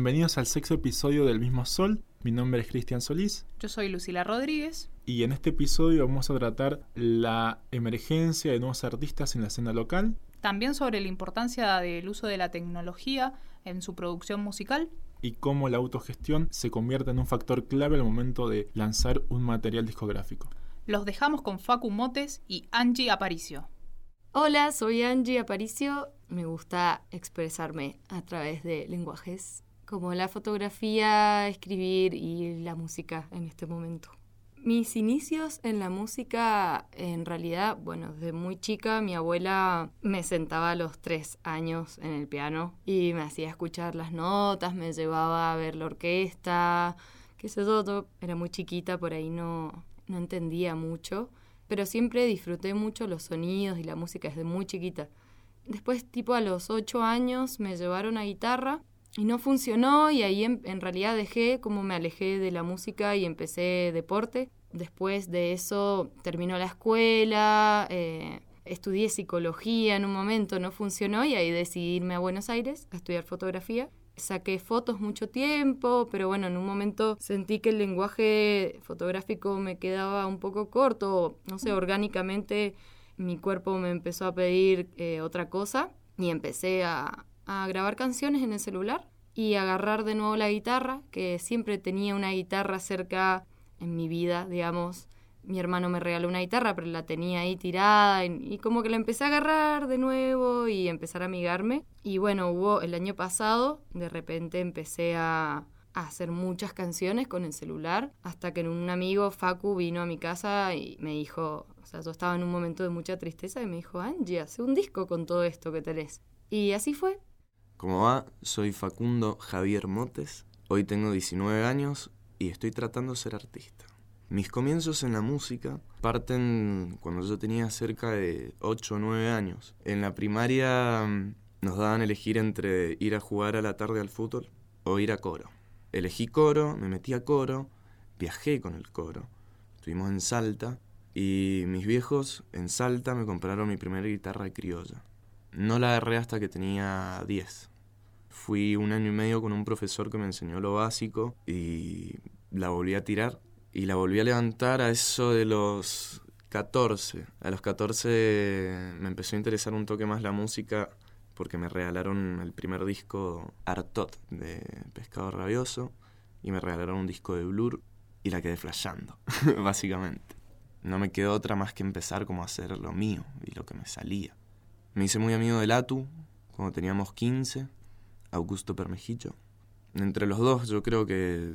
Bienvenidos al sexto episodio del mismo Sol. Mi nombre es Cristian Solís. Yo soy Lucila Rodríguez. Y en este episodio vamos a tratar la emergencia de nuevos artistas en la escena local. También sobre la importancia del uso de la tecnología en su producción musical. Y cómo la autogestión se convierte en un factor clave al momento de lanzar un material discográfico. Los dejamos con Facu Motes y Angie Aparicio. Hola, soy Angie Aparicio. Me gusta expresarme a través de lenguajes como la fotografía, escribir y la música en este momento. Mis inicios en la música, en realidad, bueno, desde muy chica mi abuela me sentaba a los tres años en el piano y me hacía escuchar las notas, me llevaba a ver la orquesta, qué sé yo, era muy chiquita, por ahí no, no entendía mucho, pero siempre disfruté mucho los sonidos y la música desde muy chiquita. Después, tipo a los ocho años, me llevaron a guitarra y no funcionó y ahí en, realidad dejé como me alejé de la música y empecé deporte. Después de eso terminó la escuela, eh, estudié psicología en un momento, no funcionó y ahí decidí irme a Buenos Aires a estudiar fotografía. Saqué fotos mucho tiempo, pero bueno, en un momento sentí que el lenguaje fotográfico me quedaba un poco corto, no sé, orgánicamente mi cuerpo me empezó a pedir eh, otra cosa y empecé a, a grabar canciones en el celular y agarrar de nuevo la guitarra, que siempre tenía una guitarra cerca en mi vida, digamos. Mi hermano me regaló una guitarra, pero la tenía ahí tirada y, como que la empecé a agarrar de nuevo y empezar a amigarme. Y bueno, hubo el año pasado, de repente empecé a, hacer muchas canciones con el celular, hasta que un amigo, Facu, vino a mi casa y me dijo, o sea, yo estaba en un momento de mucha tristeza y me dijo, Angie, hace un disco con todo esto que tenés. Y así fue, ¿Cómo va? Soy Facundo Javier Motes. Hoy tengo 19 años y estoy tratando de ser artista. Mis comienzos en la música parten cuando yo tenía cerca de 8 o 9 años. En la primaria mm, nos daban elegir entre ir a jugar a la tarde al fútbol o ir a coro. Elegí coro, me metí a coro, viajé con el coro. Estuvimos en Salta y mis viejos en Salta me compraron mi primera guitarra criolla. No la agarré hasta que tenía 10. Fui un año y medio con un profesor que me enseñó lo básico y la volví a tirar y la volví a levantar a eso de los 14. A los 14 me empezó a interesar un toque más la música porque me regalaron el primer disco Artot de Pescado Rabioso y me regalaron un disco de Blur y la quedé flashando, básicamente. No me quedó otra más que empezar como a hacer lo mío y lo que me salía. Me hice muy amigo del Atu cuando teníamos 15 Augusto Permejillo. Entre los dos yo creo que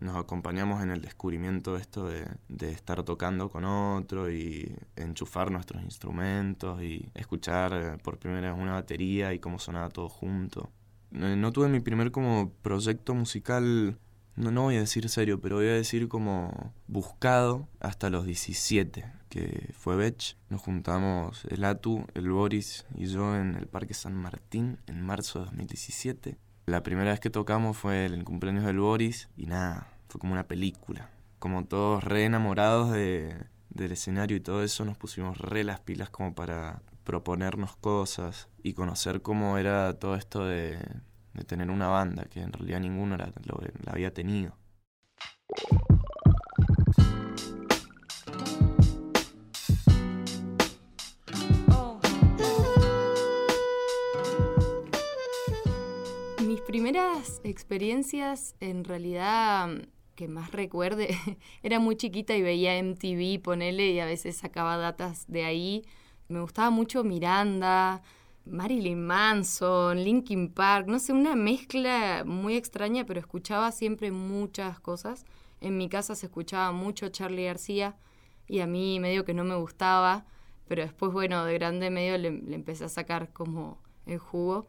nos acompañamos en el descubrimiento esto de, de, estar tocando con otro y enchufar nuestros instrumentos y escuchar eh, por primera vez una batería y cómo sonaba todo junto. No tuve mi primer como proyecto musical, no, no voy a decir serio, pero voy a decir como buscado hasta los 17, que fue Bech. Nos juntamos el Atu, el Boris y yo en el Parque San Martín en marzo de 2017. La primera vez que tocamos fue el cumpleaños del Boris y nada, fue como una película. Como todos re enamorados de, del escenario y todo eso, nos pusimos re las pilas como para proponernos cosas y conocer cómo era todo esto de, de tener una banda, que en realidad ninguno la, había tenido. primeras experiencias, en realidad, que más recuerde, era muy chiquita y veía MTV, ponele, y a veces sacaba datas de ahí. Me gustaba mucho Miranda, Marilyn Manson, Linkin Park, no sé, una mezcla muy extraña, pero escuchaba siempre muchas cosas. En mi casa se escuchaba mucho Charlie García y a mí medio que no me gustaba, pero después, bueno, de grande medio le, empecé a sacar como el jugo.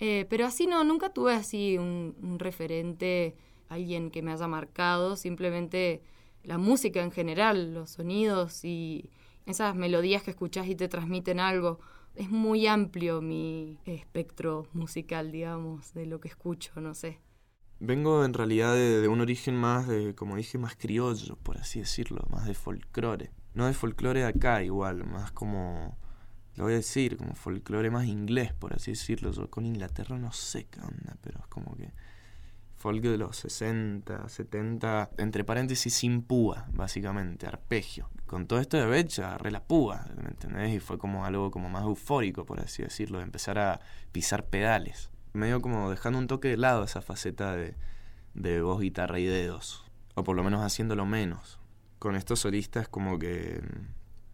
Eh, pero así no, nunca tuve así un, referente, alguien que me haya marcado, simplemente la música en general, los sonidos y esas melodías que escuchás y te transmiten algo. Es muy amplio mi espectro musical, digamos, de lo que escucho, no sé. Vengo en realidad de, un origen más de, como dije, más criollo, por así decirlo, más de folclore. No de folclore acá igual, más como lo voy a decir, como folclore más inglés, por así decirlo. Yo con Inglaterra no sé qué onda, pero es como que folk de los 60, 70, entre paréntesis sin púa, básicamente, arpegio. Con todo esto de Betch agarré la púa, ¿me entendés? Y fue como algo como más eufórico, por así decirlo, de empezar a pisar pedales. Medio como dejando un toque de lado esa faceta de, de voz, guitarra y dedos. O por lo menos haciéndolo menos. Con estos solistas como que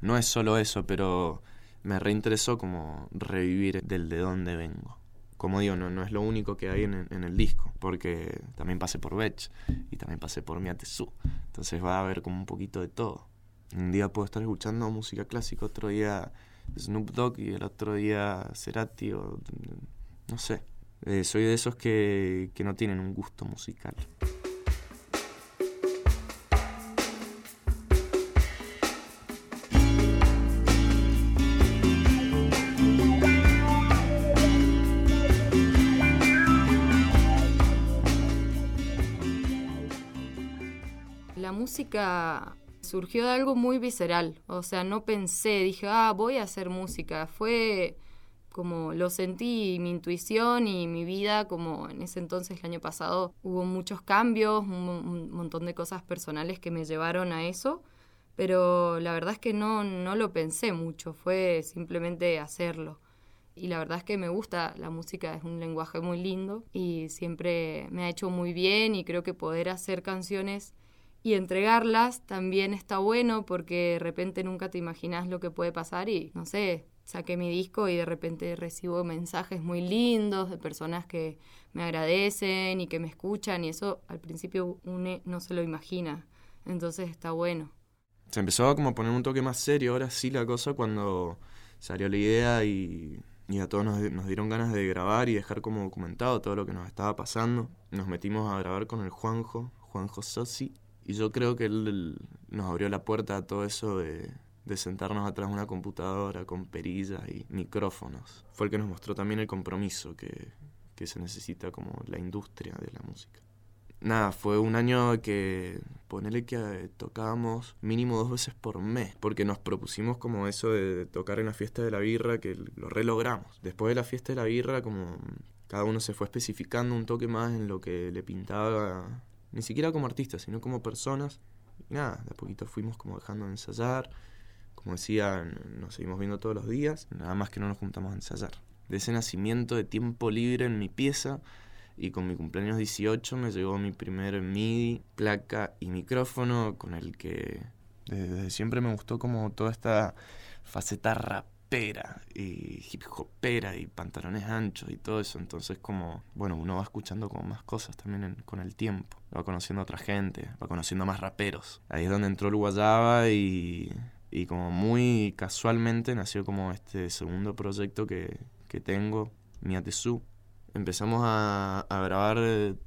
no es solo eso, pero me reinteresó como revivir del de dónde vengo como digo, no, no es lo único que hay en, el disco, porque también pasé por Betch y también pasé por Miatesu. Entonces va a haber como un poquito de todo. Un día puedo estar escuchando música clásica, otro día Snoop Dogg y el otro día Cerati o no sé. Eh, soy de esos que, que no tienen un gusto musical. Música surgió de algo muy visceral, o sea, no pensé, dije, ah, voy a hacer música, fue como lo sentí, mi intuición y mi vida, como en ese entonces, el año pasado, hubo muchos cambios, un, montón de cosas personales que me llevaron a eso, pero la verdad es que no, no lo pensé mucho, fue simplemente hacerlo. Y la verdad es que me gusta, la música es un lenguaje muy lindo y siempre me ha hecho muy bien y creo que poder hacer canciones y entregarlas también está bueno porque de repente nunca te imaginas lo que puede pasar y no sé, saqué mi disco y de repente recibo mensajes muy lindos de personas que me agradecen y que me escuchan y eso al principio uno no se lo imagina, entonces está bueno. Se empezó a como poner un toque más serio ahora sí la cosa cuando salió la idea y, y a todos nos, nos, dieron ganas de grabar y dejar como documentado todo lo que nos estaba pasando. Nos metimos a grabar con el Juanjo, Juanjo Sossi, y yo creo que él, nos abrió la puerta a todo eso de, de sentarnos atrás de una computadora con perillas y micrófonos. Fue el que nos mostró también el compromiso que, que se necesita como la industria de la música. Nada, fue un año que ponele que eh, tocábamos mínimo dos veces por mes, porque nos propusimos como eso de tocar en la fiesta de la birra, que lo relogramos. Después de la fiesta de la birra, como cada uno se fue especificando un toque más en lo que le pintaba ni siquiera como artistas, sino como personas. Y nada, de a poquito fuimos como dejando de ensayar. Como decía, nos seguimos viendo todos los días, nada más que no nos juntamos a ensayar. De ese nacimiento de tiempo libre en mi pieza y con mi cumpleaños 18 me llegó mi primer MIDI, placa y micrófono con el que desde siempre me gustó como toda esta faceta rap y hip hopera y pantalones anchos y todo eso. Entonces como, bueno, uno va escuchando como más cosas también con el tiempo. Va conociendo a otra gente, va conociendo más raperos. Ahí es donde entró el Guayaba y, y como muy casualmente nació como este segundo proyecto que, que tengo, Miatesu. Empezamos a, a grabar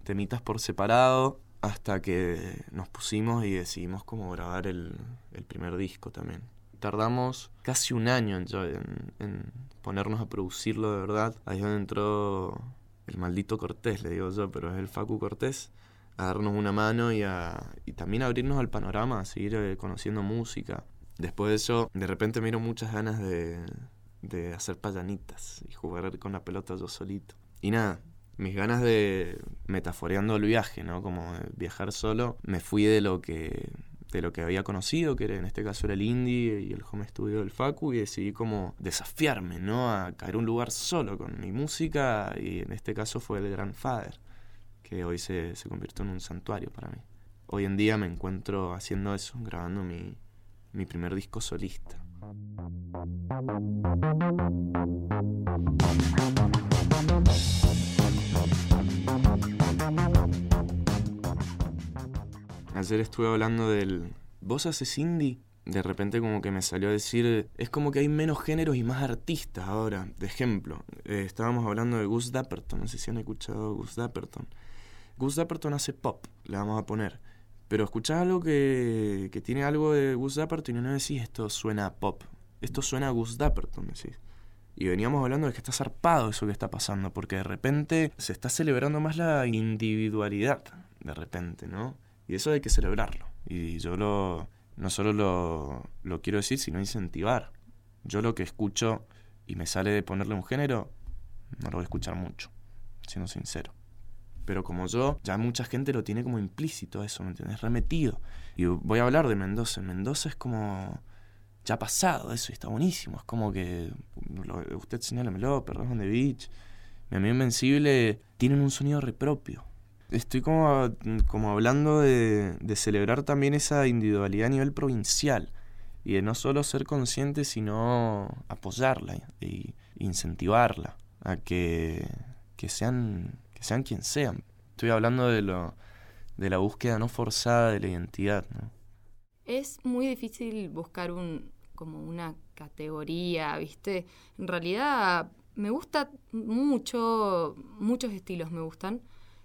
temitas por separado hasta que nos pusimos y decidimos como grabar el, el primer disco también tardamos casi un año en, ponernos a producirlo de verdad. Ahí es donde entró el maldito Cortés, le digo yo, pero es el Facu Cortés, a darnos una mano y, a, y también abrirnos al panorama, a seguir eh, conociendo música. Después de eso, de repente miro muchas ganas de, de hacer payanitas y jugar con la pelota yo solito. Y nada, mis ganas de metaforeando el viaje, ¿no? Como viajar solo, me fui de lo que de lo que había conocido, que era, en este caso era el indie y el home studio del Facu, y decidí como desafiarme, ¿no? A caer un lugar solo con mi música, y en este caso fue el Grandfather, que hoy se, se convirtió en un santuario para mí. Hoy en día me encuentro haciendo eso, grabando mi, mi primer disco solista. Ayer estuve hablando del... ¿Vos haces indie? De repente como que me salió a decir, es como que hay menos géneros y más artistas ahora. De ejemplo, eh, estábamos hablando de Gus Dapperton, no sé si han escuchado Gus Dapperton. Gus Dapperton hace pop, le vamos a poner. Pero escuchás algo que, que tiene algo de Gus Dapperton y no decís esto suena a pop. Esto suena a Gus Dapperton, decís. Y veníamos hablando de que está zarpado eso que está pasando, porque de repente se está celebrando más la individualidad, de repente, ¿no? Y eso hay que celebrarlo. Y yo lo, no solo lo, lo quiero decir, sino incentivar. Yo lo que escucho y me sale de ponerle un género, no lo voy a escuchar mucho, siendo sincero. Pero como yo, ya mucha gente lo tiene como implícito eso, ¿me entiendes? Remetido. Y voy a hablar de Mendoza. Mendoza es como ya pasado eso y está buenísimo. Es como que usted señálamelo, Perdón de Beach, Mi amigo Invencible tienen un sonido repropio. Estoy como, como hablando de, de celebrar también esa individualidad a nivel provincial y de no solo ser consciente, sino apoyarla e incentivarla a que, que, sean, que sean quien sean. Estoy hablando de, lo, de la búsqueda no forzada de la identidad. ¿no? Es muy difícil buscar un, como una categoría, ¿viste? En realidad me gusta mucho, muchos estilos me gustan.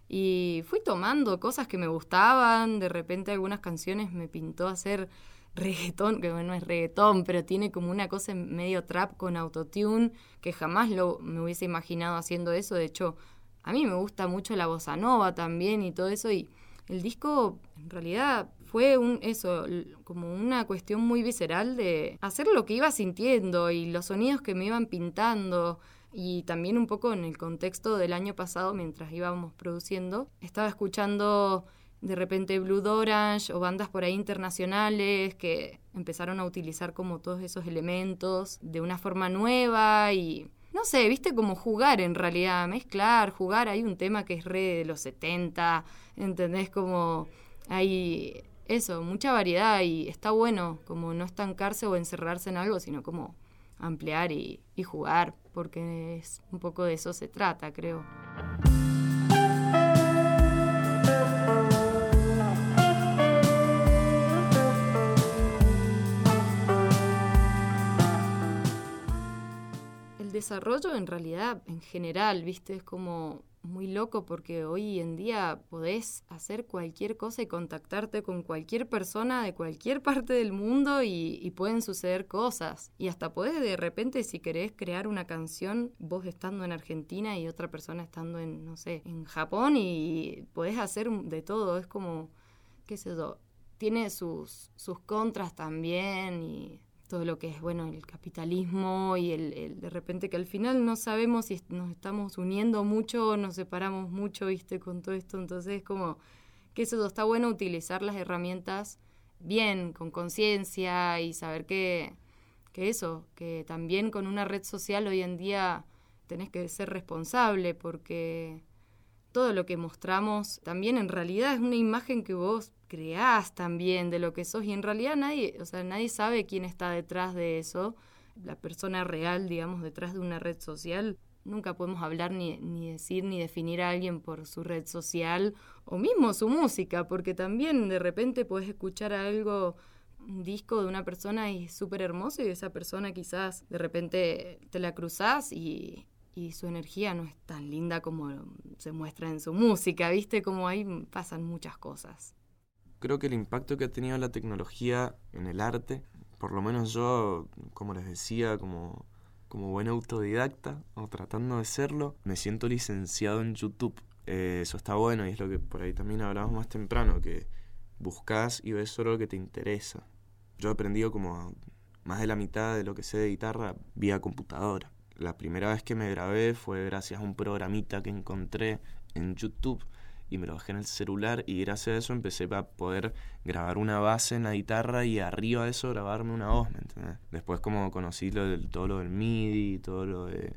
Y fui tomando cosas que me gustaban, de repente algunas canciones me pintó hacer reggaetón, que no es reggaetón, pero tiene como una cosa medio trap con autotune, que jamás lo, me hubiese imaginado haciendo eso. De hecho, a mí me gusta mucho la bossa nova también y todo eso. Y el disco, en realidad, fue un eso, como una cuestión muy visceral de hacer lo que iba sintiendo y los sonidos que me iban pintando. Y también un poco en el contexto del año pasado, mientras íbamos produciendo, estaba escuchando de repente Blue Orange o bandas por ahí internacionales que empezaron a utilizar como todos esos elementos de una forma nueva y no sé, viste como jugar en realidad, mezclar, jugar, hay un tema que es re de los 70, ¿entendés? Como hay eso, mucha variedad y está bueno como no estancarse o encerrarse en algo, sino como ampliar y, jugar, porque es un poco de eso se trata, creo. desarrollo en realidad, en general, viste, es como muy loco porque hoy en día podés hacer cualquier cosa y contactarte con cualquier persona de cualquier parte del mundo y, pueden suceder cosas. Y hasta podés de repente, si querés crear una canción, vos estando en Argentina y otra persona estando en, no sé, en Japón y podés hacer de todo. Es como, qué sé yo, tiene sus, sus contras también y todo lo que es, bueno, el capitalismo y el, de repente que al final no sabemos si nos estamos uniendo mucho o nos separamos mucho, viste, con todo esto. Entonces, como que eso está bueno utilizar las herramientas bien, con conciencia y saber que, que eso, que también con una red social hoy en día tenés que ser responsable porque todo lo que mostramos también en realidad es una imagen que vos creás también de lo que sos y en realidad nadie, o sea, nadie sabe quién está detrás de eso, la persona real, digamos, detrás de una red social. Nunca podemos hablar ni, ni decir ni definir a alguien por su red social o mismo su música, porque también de repente puedes escuchar algo, un disco de una persona y es súper hermoso y esa persona quizás de repente te la cruzás y, y su energía no es tan linda como se muestra en su música, ¿viste? Como ahí pasan muchas cosas creo que el impacto que ha tenido la tecnología en el arte, por lo menos yo, como les decía, como, como buen autodidacta, o tratando de serlo, me siento licenciado en YouTube. Eh, eso está bueno y es lo que por ahí también hablábamos más temprano, que buscas y ves solo lo que te interesa. Yo he aprendido como más de la mitad de lo que sé de guitarra vía computadora. La primera vez que me grabé fue gracias a un programita que encontré en YouTube y me lo bajé en el celular y gracias a eso empecé a poder grabar una base en la guitarra y arriba de eso grabarme una voz, ¿me entiendes? Después como conocí lo del, todo lo del MIDI, todo lo de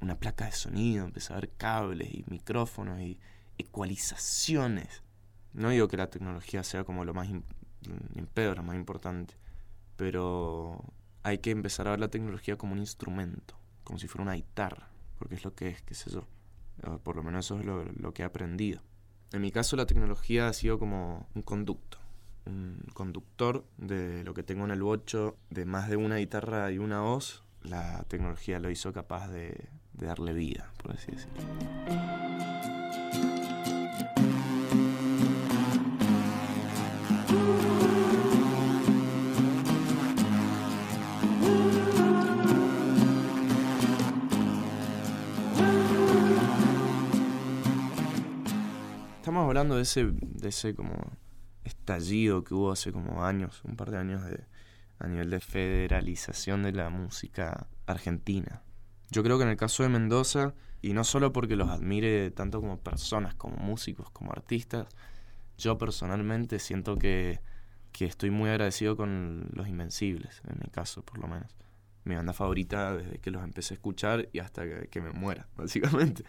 una placa de sonido, empecé a ver cables y micrófonos y ecualizaciones. No digo que la tecnología sea como lo más, en pedo, lo más importante, pero hay que empezar a ver la tecnología como un instrumento, como si fuera una guitarra, porque es lo que es, qué sé yo. Por lo menos eso es lo, que he aprendido. En mi caso la tecnología ha sido como un conducto, un conductor de lo que tengo en el bocho, de más de una guitarra y una voz, la tecnología lo hizo capaz de, de darle vida, por así decirlo. De ese, de ese como estallido que hubo hace como años, un par de años a nivel de federalización de la música argentina. Yo creo que en el caso de Mendoza, y no solo porque los admire tanto como personas, como músicos, como artistas, yo personalmente siento que, que estoy muy agradecido con Los Invencibles, en mi caso por lo menos. Mi banda favorita desde que los empecé a escuchar y hasta que, me muera, básicamente.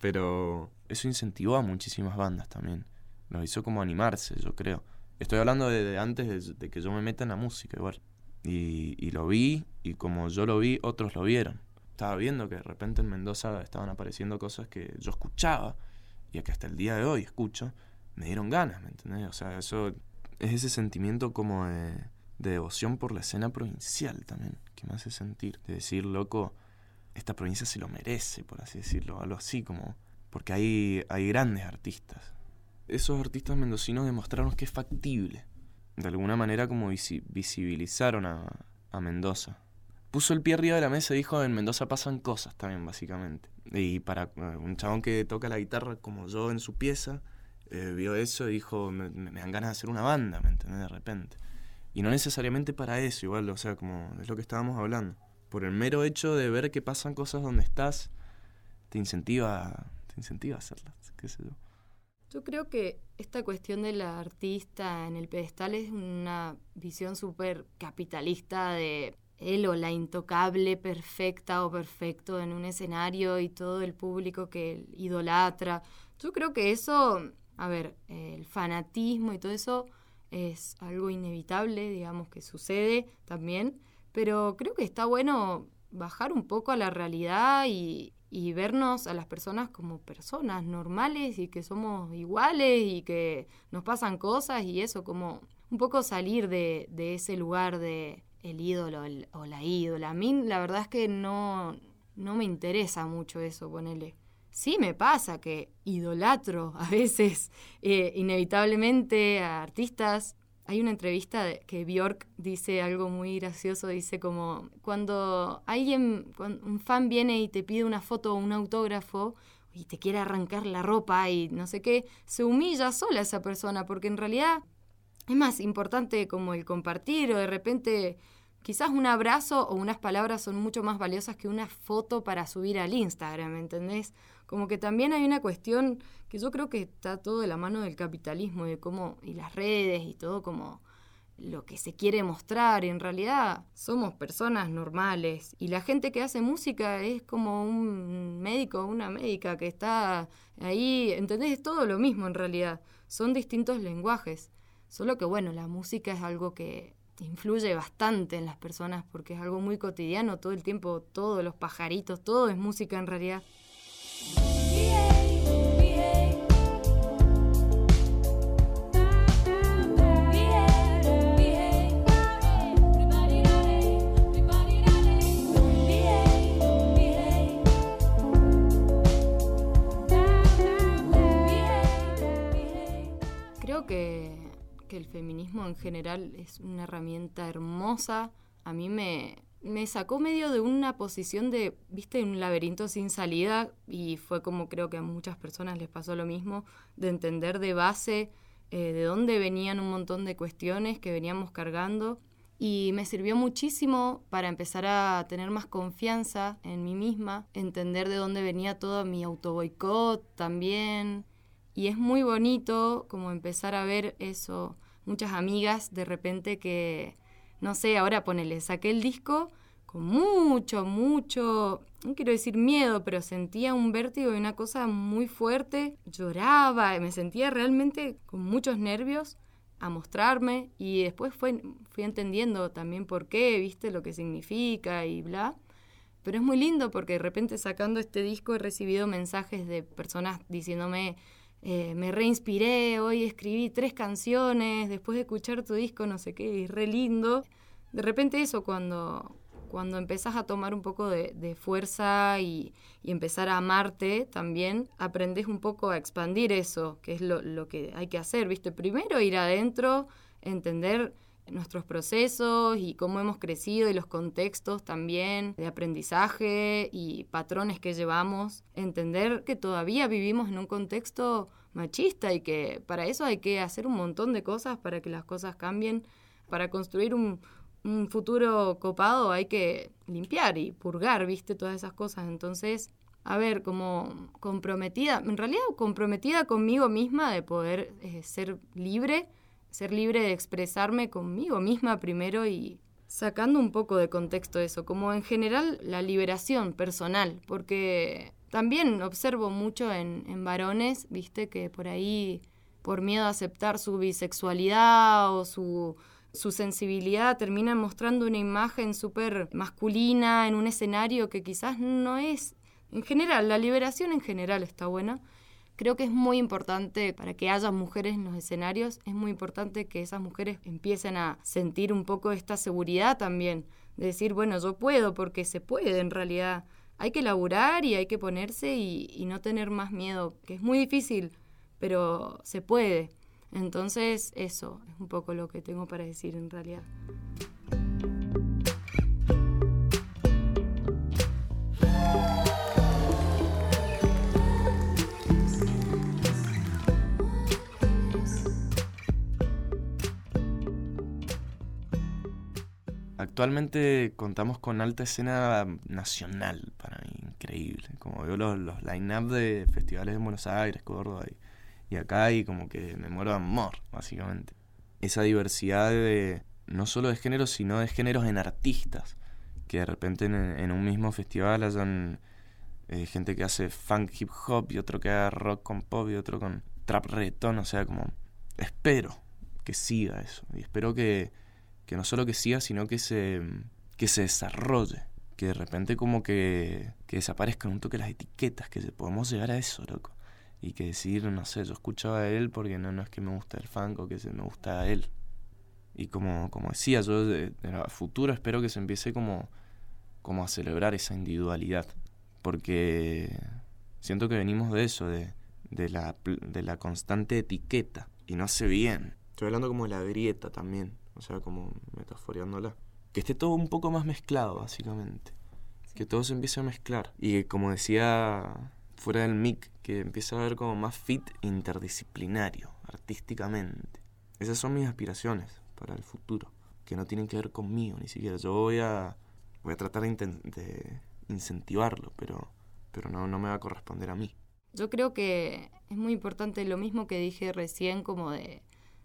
Pero eso incentivó a muchísimas bandas también. Los hizo como animarse, yo creo. Estoy hablando de, antes de, que yo me meta en la música igual. Y, y lo vi, y como yo lo vi, otros lo vieron. Estaba viendo que de repente en Mendoza estaban apareciendo cosas que yo escuchaba y que hasta el día de hoy escucho me dieron ganas, ¿me entendés? O sea, eso es ese sentimiento como de, devoción por la escena provincial también, que me hace sentir, de decir, loco, esta provincia se lo merece, por así decirlo, algo así como, porque hay, hay grandes artistas. Esos artistas mendocinos demostraron que es factible. De alguna manera como visibilizaron a, a Mendoza. Puso el pie arriba de la mesa y dijo, en Mendoza pasan cosas también, básicamente. Y para eh, un chabón que toca la guitarra como yo en su pieza, eh, vio eso y dijo, me, dan ganas de hacer una banda, ¿me entendés? De repente. Y no necesariamente para eso, igual, o sea, como es lo que estábamos hablando. Por el mero hecho de ver que pasan cosas donde estás, te incentiva, incentiva a hacerlas, qué sé yo. Yo creo que esta cuestión de la artista en el pedestal es una visión súper capitalista de él o la intocable perfecta o perfecto en un escenario y todo el público que idolatra. Yo creo que eso a ver, el fanatismo y todo eso es algo inevitable, digamos, que sucede también, pero creo que está bueno bajar un poco a la realidad y, vernos a las personas como personas normales y que somos iguales y que nos pasan cosas y eso, como un poco salir de, ese lugar de el ídolo o la ídola. A mí la verdad es que no, no me interesa mucho eso, ponele sí me pasa que idolatro a veces eh, inevitablemente a artistas. Hay una entrevista que Bjork dice algo muy gracioso, dice como cuando alguien, un fan viene y te pide una foto o un autógrafo y te quiere arrancar la ropa y no sé qué, se humilla sola esa persona porque en realidad es más importante como el compartir o de repente quizás un abrazo o unas palabras son mucho más valiosas que una foto para subir al Instagram, ¿entendés? como que también hay una cuestión que yo creo que está todo de la mano del capitalismo y de cómo, y las redes y todo como lo que se quiere mostrar. En realidad somos personas normales y la gente que hace música es como un médico o una médica que está ahí, ¿entendés? Es todo lo mismo en realidad. Son distintos lenguajes. Solo que bueno, la música es algo que influye bastante en las personas porque es algo muy cotidiano, todo el tiempo, todos los pajaritos, todo es música en realidad. Creo que, que el feminismo en general es una herramienta hermosa. A mí me, me sacó medio de una posición de, viste, un laberinto sin salida y fue como creo que a muchas personas les pasó lo mismo, de entender de base eh, de dónde venían un montón de cuestiones que veníamos cargando y me sirvió muchísimo para empezar a tener más confianza en mí misma, entender de dónde venía todo mi autoboicot también y es muy bonito como empezar a ver eso, muchas amigas de repente que no sé, ahora ponele, saqué el disco con mucho, mucho, no quiero decir miedo, pero sentía un vértigo y una cosa muy fuerte, lloraba, me sentía realmente con muchos nervios a mostrarme y después fue, fui entendiendo también por qué, viste lo que significa y bla. Pero es muy lindo porque de repente sacando este disco he recibido mensajes de personas diciéndome, eh, me reinspiré, hoy escribí tres canciones, después de escuchar tu disco, no sé qué, es re lindo. De repente eso, cuando, cuando empezás a tomar un poco de, fuerza y, empezar a amarte también, aprendes un poco a expandir eso, que es lo, lo que hay que hacer, ¿viste? Primero ir adentro, entender nuestros procesos y cómo hemos crecido y los contextos también de aprendizaje y patrones que llevamos, entender que todavía vivimos en un contexto machista y que para eso hay que hacer un montón de cosas para que las cosas cambien, para construir un, futuro copado hay que limpiar y purgar, viste, todas esas cosas. Entonces, a ver, como comprometida, en realidad comprometida conmigo misma de poder eh, ser libre, ser libre de expresarme conmigo misma primero y sacando un poco de contexto eso, como en general la liberación personal, porque también observo mucho en, en varones, viste, que por ahí, por miedo a aceptar su bisexualidad o su su sensibilidad termina mostrando una imagen súper masculina en un escenario que quizás no es. En general, la liberación en general está buena. Creo que es muy importante para que haya mujeres en los escenarios, es muy importante que esas mujeres empiecen a sentir un poco esta seguridad también, de decir, bueno, yo puedo, porque se puede en realidad. Hay que laburar y hay que ponerse y, y no tener más miedo, que es muy difícil, pero se puede. Entonces, eso es un poco lo que tengo para decir en realidad. Actualmente contamos con alta escena nacional, para mí, increíble. Como veo los, los line-up de festivales de Buenos Aires, Córdoba y y acá hay como que me muero de amor, básicamente. Esa diversidad de no solo de géneros, sino de géneros en artistas. Que de repente en, un mismo festival hayan eh, gente que hace funk hip hop y otro que haga rock con pop y otro con trap reggaeton. O sea, como espero que siga eso. Y espero que, que no solo que siga, sino que se, que se desarrolle. Que de repente como que, que desaparezcan un toque las etiquetas, que podemos llegar a eso, loco y que decir, no sé, yo escuchaba a él porque no, no es que me gusta el funk o que se me gusta a él. Y como, como decía, yo de, futuro espero que se empiece como, como a celebrar esa individualidad. Porque siento que venimos de eso, de, de, la, de la constante etiqueta. Y no hace bien. Estoy hablando como de la grieta también, o sea, como metaforeándola. Que esté todo un poco más mezclado, básicamente. Que todo se empiece a mezclar. Y como decía fuera del mic, que empieza a ver como más fit interdisciplinario, artísticamente. Esas son mis aspiraciones para el futuro, que no tienen que ver conmigo ni siquiera. Yo voy a, voy a tratar de, incentivarlo, pero, pero no, no me va a corresponder a mí. Yo creo que es muy importante lo mismo que dije recién, como de,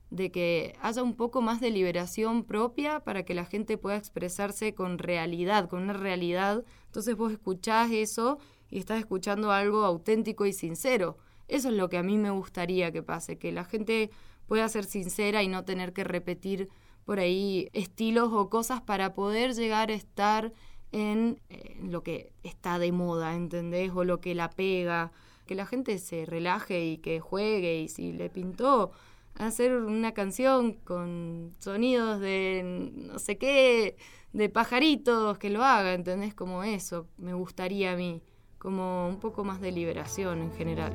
de que haya un poco más de liberación propia para que la gente pueda expresarse con realidad, con una realidad. Entonces vos escuchás eso y estás escuchando algo auténtico y sincero. Eso es lo que a mí me gustaría que pase, que la gente pueda ser sincera y no tener que repetir por ahí estilos o cosas para poder llegar a estar en, lo que está de moda, ¿entendés? O lo que la pega. Que la gente se relaje y que juegue y si le pintó hacer una canción con sonidos de no sé qué, de pajaritos, que lo haga, ¿entendés? Como eso me gustaría a mí como un poco más de liberación en general.